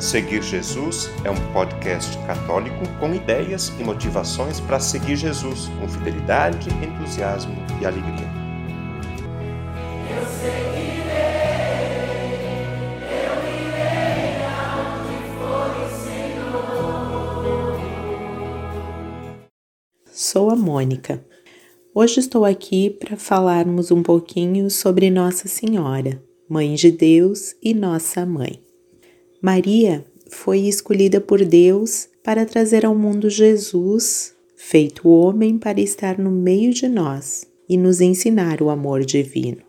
Seguir Jesus é um podcast católico com ideias e motivações para seguir Jesus com fidelidade, entusiasmo e alegria. Eu seguirei, eu irei for o Senhor. Sou a Mônica. Hoje estou aqui para falarmos um pouquinho sobre Nossa Senhora, Mãe de Deus e Nossa Mãe. Maria foi escolhida por Deus para trazer ao mundo Jesus, feito homem para estar no meio de nós e nos ensinar o amor divino.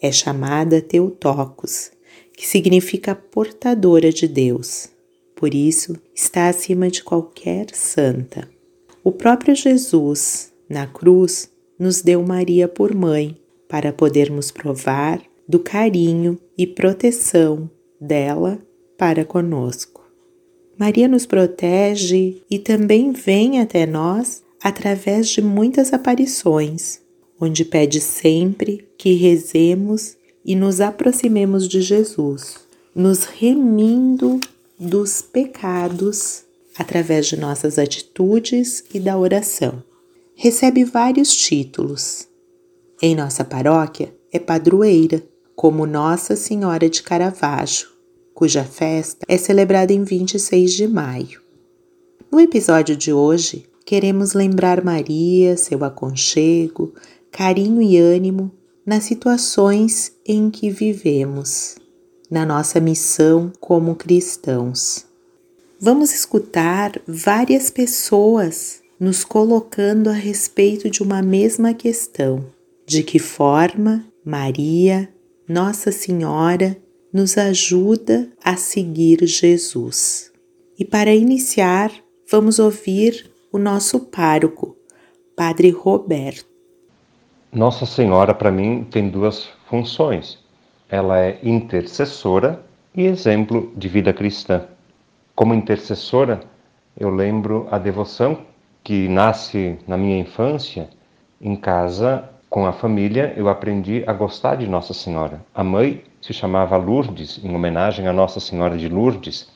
É chamada Teotocos, que significa portadora de Deus. Por isso, está acima de qualquer santa. O próprio Jesus, na cruz, nos deu Maria por mãe, para podermos provar do carinho e proteção dela para conosco. Maria nos protege e também vem até nós através de muitas aparições, onde pede sempre que rezemos e nos aproximemos de Jesus, nos remindo dos pecados através de nossas atitudes e da oração. Recebe vários títulos. Em nossa paróquia é padroeira, como Nossa Senhora de Caravaggio, cuja festa é celebrada em 26 de maio. No episódio de hoje, queremos lembrar Maria, seu aconchego, carinho e ânimo nas situações em que vivemos, na nossa missão como cristãos. Vamos escutar várias pessoas nos colocando a respeito de uma mesma questão: de que forma Maria, Nossa Senhora, nos ajuda a seguir Jesus. E para iniciar, vamos ouvir o nosso pároco, Padre Roberto. Nossa Senhora, para mim, tem duas funções. Ela é intercessora e exemplo de vida cristã. Como intercessora, eu lembro a devoção que nasce na minha infância em casa com a família, eu aprendi a gostar de Nossa Senhora. A mãe se chamava Lourdes, em homenagem a Nossa Senhora de Lourdes.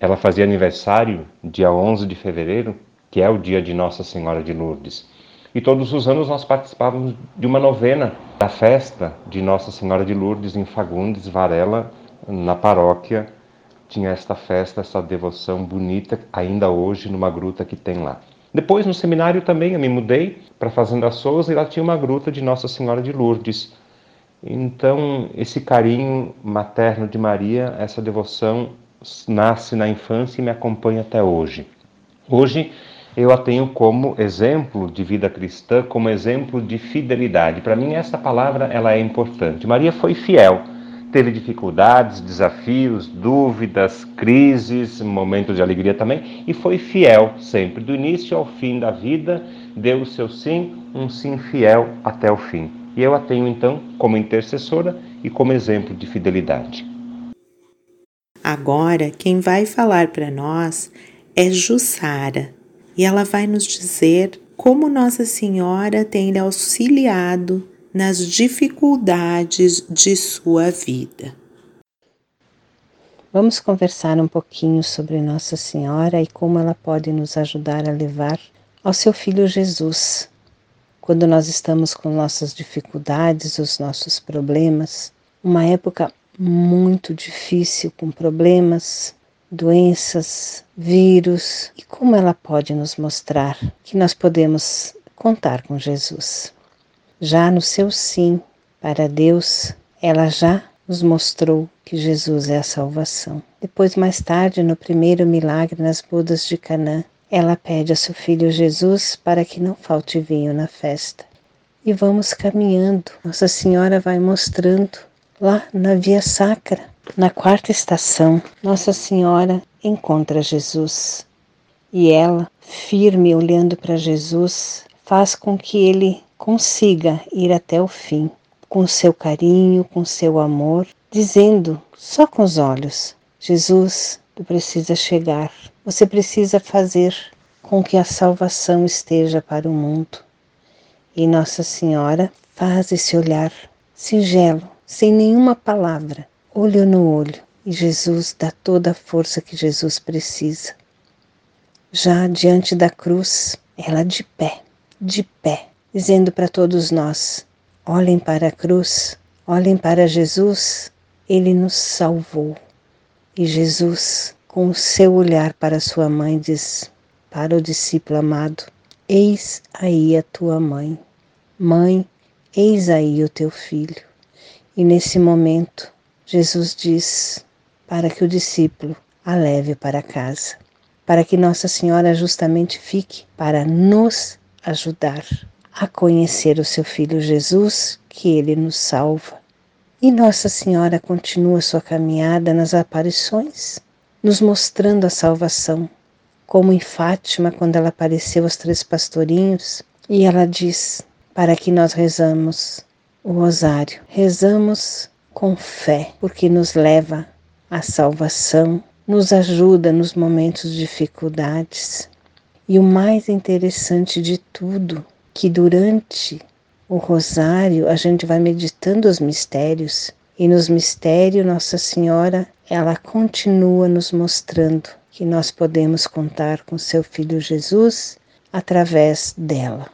Ela fazia aniversário dia 11 de fevereiro, que é o dia de Nossa Senhora de Lourdes. E todos os anos nós participávamos de uma novena da festa de Nossa Senhora de Lourdes em Fagundes, Varela, na paróquia. Tinha esta festa, essa devoção bonita, ainda hoje, numa gruta que tem lá. Depois, no seminário também, eu me mudei para a Fazenda Souza e lá tinha uma gruta de Nossa Senhora de Lourdes. Então, esse carinho materno de Maria, essa devoção nasce na infância e me acompanha até hoje. Hoje, eu a tenho como exemplo de vida cristã, como exemplo de fidelidade. Para mim, essa palavra ela é importante. Maria foi fiel teve dificuldades, desafios, dúvidas, crises, momentos de alegria também, e foi fiel sempre, do início ao fim da vida, deu o seu sim, um sim fiel até o fim. E eu a tenho então como intercessora e como exemplo de fidelidade. Agora, quem vai falar para nós é Jussara, e ela vai nos dizer como Nossa Senhora tem lhe auxiliado nas dificuldades de sua vida. Vamos conversar um pouquinho sobre Nossa Senhora e como ela pode nos ajudar a levar ao seu filho Jesus. Quando nós estamos com nossas dificuldades, os nossos problemas, uma época muito difícil com problemas, doenças, vírus, e como ela pode nos mostrar que nós podemos contar com Jesus. Já no seu sim para Deus, ela já nos mostrou que Jesus é a salvação. Depois, mais tarde, no primeiro milagre nas bodas de Canaã, ela pede a seu filho Jesus para que não falte vinho na festa. E vamos caminhando. Nossa Senhora vai mostrando lá na via sacra, na quarta estação, Nossa Senhora encontra Jesus. E ela, firme olhando para Jesus, faz com que ele consiga ir até o fim, com seu carinho, com seu amor, dizendo só com os olhos: Jesus, tu precisa chegar, você precisa fazer com que a salvação esteja para o mundo. E Nossa Senhora faz esse olhar singelo, sem nenhuma palavra, olho no olho, e Jesus dá toda a força que Jesus precisa. Já diante da cruz, ela de pé, de pé, dizendo para todos nós: olhem para a cruz, olhem para Jesus, ele nos salvou. E Jesus, com o seu olhar para sua mãe, diz para o discípulo amado: Eis aí a tua mãe. Mãe, eis aí o teu filho. E nesse momento, Jesus diz: para que o discípulo a leve para casa, para que Nossa Senhora justamente fique para nos ajudar a conhecer o seu filho Jesus, que ele nos salva. E Nossa Senhora continua sua caminhada nas aparições, nos mostrando a salvação, como em Fátima, quando ela apareceu aos três pastorinhos, e ela diz para que nós rezamos o rosário. Rezamos com fé, porque nos leva a salvação, nos ajuda nos momentos de dificuldades. E o mais interessante de tudo, que durante o rosário a gente vai meditando os mistérios e nos mistérios Nossa Senhora, ela continua nos mostrando que nós podemos contar com seu filho Jesus através dela.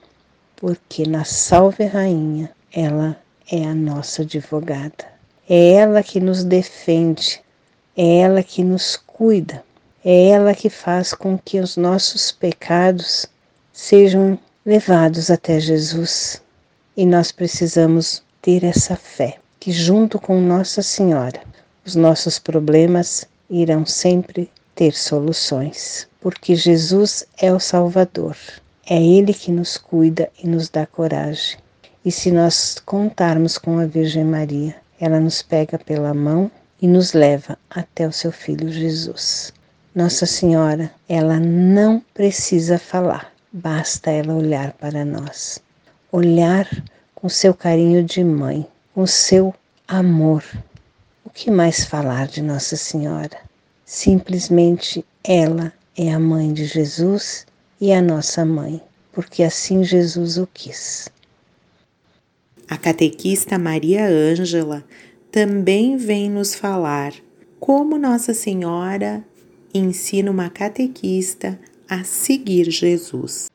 Porque na Salve Rainha, ela é a nossa advogada. É ela que nos defende é ela que nos cuida, é ela que faz com que os nossos pecados sejam levados até Jesus. E nós precisamos ter essa fé que, junto com Nossa Senhora, os nossos problemas irão sempre ter soluções, porque Jesus é o Salvador. É Ele que nos cuida e nos dá coragem. E se nós contarmos com a Virgem Maria, ela nos pega pela mão e nos leva até o seu filho Jesus. Nossa Senhora, ela não precisa falar, basta ela olhar para nós. Olhar com seu carinho de mãe, com seu amor. O que mais falar de Nossa Senhora? Simplesmente ela é a mãe de Jesus e a nossa mãe, porque assim Jesus o quis. A catequista Maria Ângela também vem nos falar como Nossa Senhora ensina uma catequista a seguir Jesus.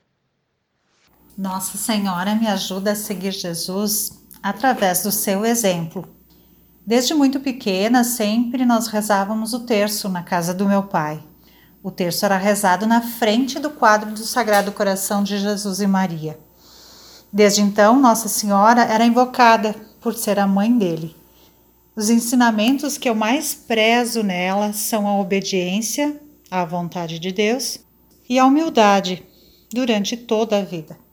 Nossa Senhora me ajuda a seguir Jesus através do seu exemplo. Desde muito pequena, sempre nós rezávamos o terço na casa do meu pai. O terço era rezado na frente do quadro do Sagrado Coração de Jesus e Maria. Desde então, Nossa Senhora era invocada por ser a mãe dele. Os ensinamentos que eu mais prezo nela são a obediência à vontade de Deus e a humildade durante toda a vida.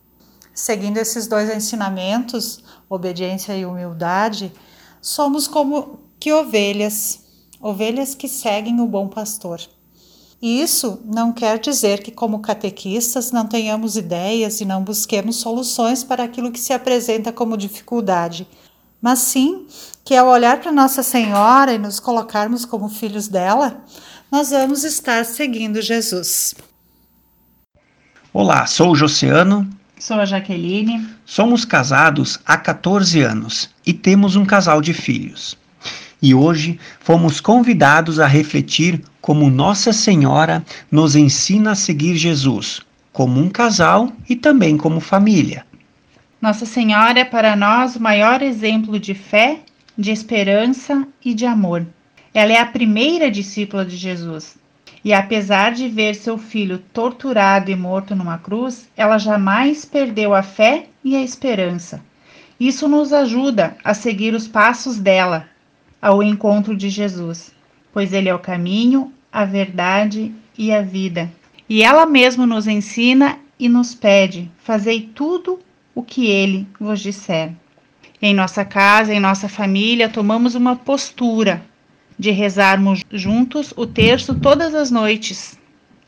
Seguindo esses dois ensinamentos, obediência e humildade, somos como que ovelhas, ovelhas que seguem o bom pastor. E isso não quer dizer que, como catequistas, não tenhamos ideias e não busquemos soluções para aquilo que se apresenta como dificuldade, mas sim que ao olhar para Nossa Senhora e nos colocarmos como filhos dela, nós vamos estar seguindo Jesus. Olá, sou o Josiano. Sou a Jaqueline. Somos casados há 14 anos e temos um casal de filhos. E hoje fomos convidados a refletir como Nossa Senhora nos ensina a seguir Jesus, como um casal e também como família. Nossa Senhora é para nós o maior exemplo de fé, de esperança e de amor. Ela é a primeira discípula de Jesus. E apesar de ver seu filho torturado e morto numa cruz, ela jamais perdeu a fé e a esperança. Isso nos ajuda a seguir os passos dela ao encontro de Jesus, pois ele é o caminho, a verdade e a vida. E ela mesma nos ensina e nos pede: fazei tudo o que ele vos disser. Em nossa casa, em nossa família, tomamos uma postura de rezarmos juntos o terço todas as noites,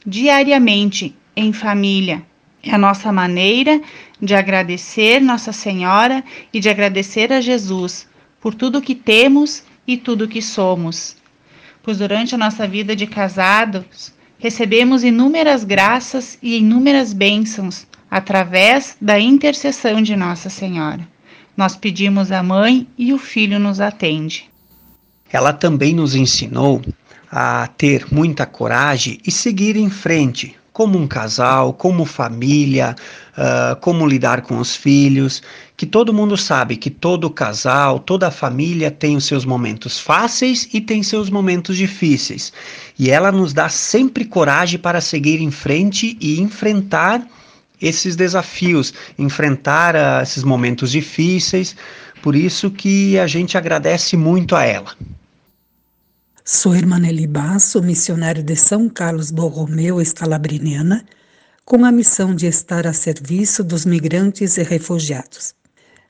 diariamente, em família. É a nossa maneira de agradecer Nossa Senhora e de agradecer a Jesus por tudo que temos e tudo que somos. Pois durante a nossa vida de casados, recebemos inúmeras graças e inúmeras bênçãos através da intercessão de Nossa Senhora. Nós pedimos à mãe e o filho nos atende. Ela também nos ensinou a ter muita coragem e seguir em frente, como um casal, como família, uh, como lidar com os filhos, que todo mundo sabe que todo casal, toda família tem os seus momentos fáceis e tem seus momentos difíceis. E ela nos dá sempre coragem para seguir em frente e enfrentar esses desafios, enfrentar uh, esses momentos difíceis. Por isso que a gente agradece muito a ela. Sou irmã Nelly Basso, missionário de São Carlos Borromeu, escalabriniana, com a missão de estar a serviço dos migrantes e refugiados.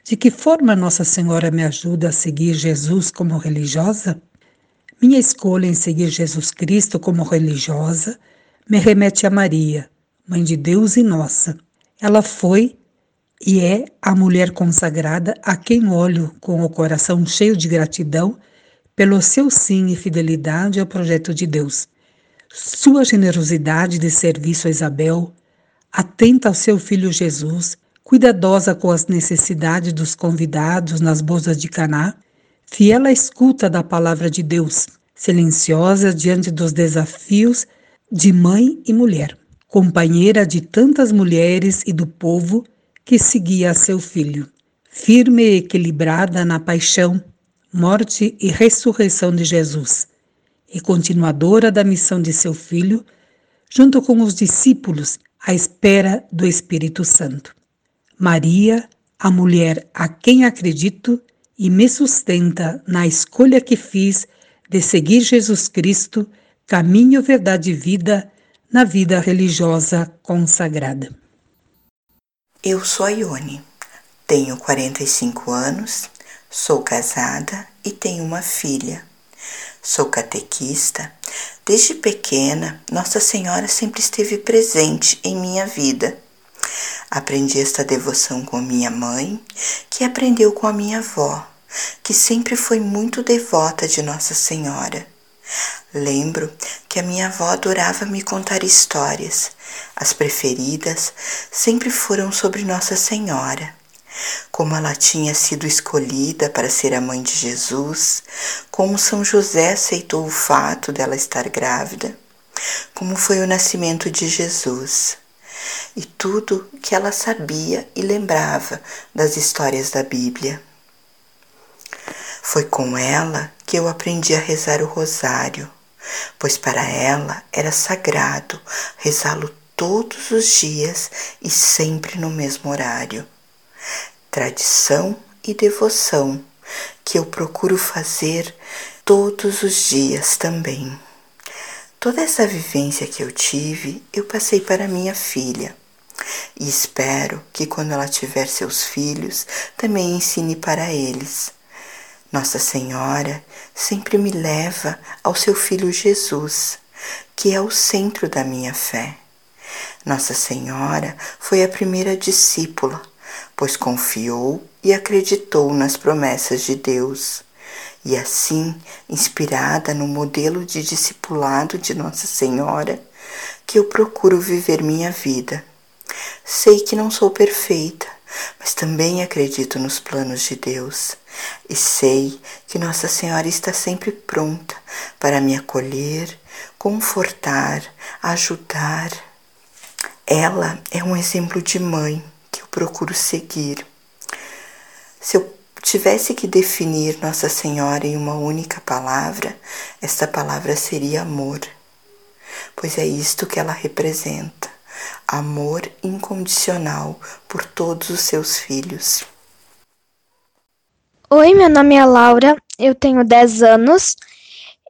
De que forma Nossa Senhora me ajuda a seguir Jesus como religiosa? Minha escolha em seguir Jesus Cristo como religiosa me remete a Maria, Mãe de Deus e nossa. Ela foi e é a mulher consagrada a quem olho com o coração cheio de gratidão pelo seu sim e fidelidade ao projeto de Deus. Sua generosidade de serviço a Isabel, atenta ao seu filho Jesus, cuidadosa com as necessidades dos convidados nas bolsas de Caná, fiel à escuta da palavra de Deus, silenciosa diante dos desafios de mãe e mulher, companheira de tantas mulheres e do povo que seguia seu filho, firme e equilibrada na paixão, morte e ressurreição de Jesus, e continuadora da missão de seu Filho, junto com os discípulos à espera do Espírito Santo. Maria, a mulher a quem acredito e me sustenta na escolha que fiz de seguir Jesus Cristo, caminho, verdade e vida, na vida religiosa consagrada. Eu sou a Ione, tenho 45 anos Sou casada e tenho uma filha. Sou catequista. Desde pequena, Nossa Senhora sempre esteve presente em minha vida. Aprendi esta devoção com minha mãe, que aprendeu com a minha avó, que sempre foi muito devota de Nossa Senhora. Lembro que a minha avó adorava me contar histórias. As preferidas sempre foram sobre Nossa Senhora como ela tinha sido escolhida para ser a mãe de Jesus, como São José aceitou o fato dela estar grávida, como foi o nascimento de Jesus, e tudo que ela sabia e lembrava das histórias da Bíblia. Foi com ela que eu aprendi a rezar o rosário, pois para ela era sagrado rezá-lo todos os dias e sempre no mesmo horário tradição e devoção que eu procuro fazer todos os dias também. Toda essa vivência que eu tive, eu passei para minha filha. E espero que quando ela tiver seus filhos, também ensine para eles. Nossa Senhora sempre me leva ao seu filho Jesus, que é o centro da minha fé. Nossa Senhora foi a primeira discípula pois confiou e acreditou nas promessas de Deus. E assim, inspirada no modelo de discipulado de Nossa Senhora, que eu procuro viver minha vida. Sei que não sou perfeita, mas também acredito nos planos de Deus. E sei que Nossa Senhora está sempre pronta para me acolher, confortar, ajudar. Ela é um exemplo de mãe procuro seguir. Se eu tivesse que definir Nossa Senhora em uma única palavra, esta palavra seria amor, pois é isto que ela representa: amor incondicional por todos os seus filhos. Oi, meu nome é Laura, eu tenho 10 anos,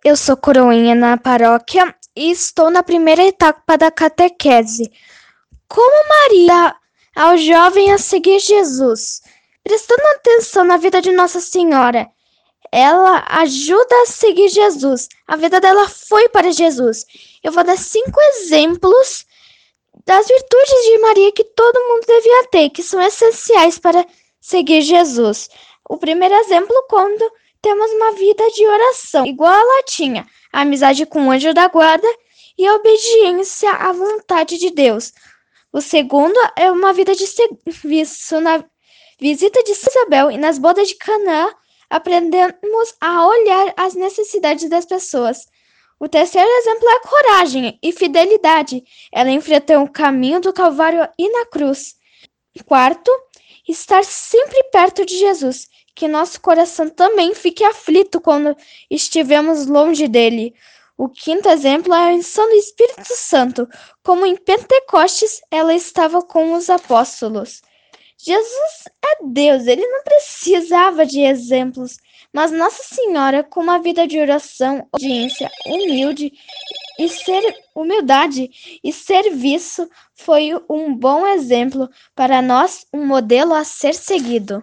eu sou coroinha na paróquia e estou na primeira etapa da catequese. Como Maria ao jovem a seguir Jesus, prestando atenção na vida de Nossa Senhora. Ela ajuda a seguir Jesus. A vida dela foi para Jesus. Eu vou dar cinco exemplos das virtudes de Maria que todo mundo devia ter, que são essenciais para seguir Jesus. O primeiro exemplo, quando temos uma vida de oração, igual ela tinha, a amizade com o anjo da guarda e a obediência à vontade de Deus. O segundo é uma vida de serviço. Na visita de Isabel e nas bodas de Canaã, aprendemos a olhar as necessidades das pessoas. O terceiro exemplo é coragem e fidelidade. Ela enfrentou o caminho do Calvário e na cruz. Quarto, estar sempre perto de Jesus, que nosso coração também fique aflito quando estivermos longe dele. O quinto exemplo é a unção do Espírito Santo, como em Pentecostes ela estava com os apóstolos. Jesus é Deus, ele não precisava de exemplos, mas Nossa Senhora, com uma vida de oração, audiência, humilde e ser humildade e serviço, foi um bom exemplo para nós, um modelo a ser seguido.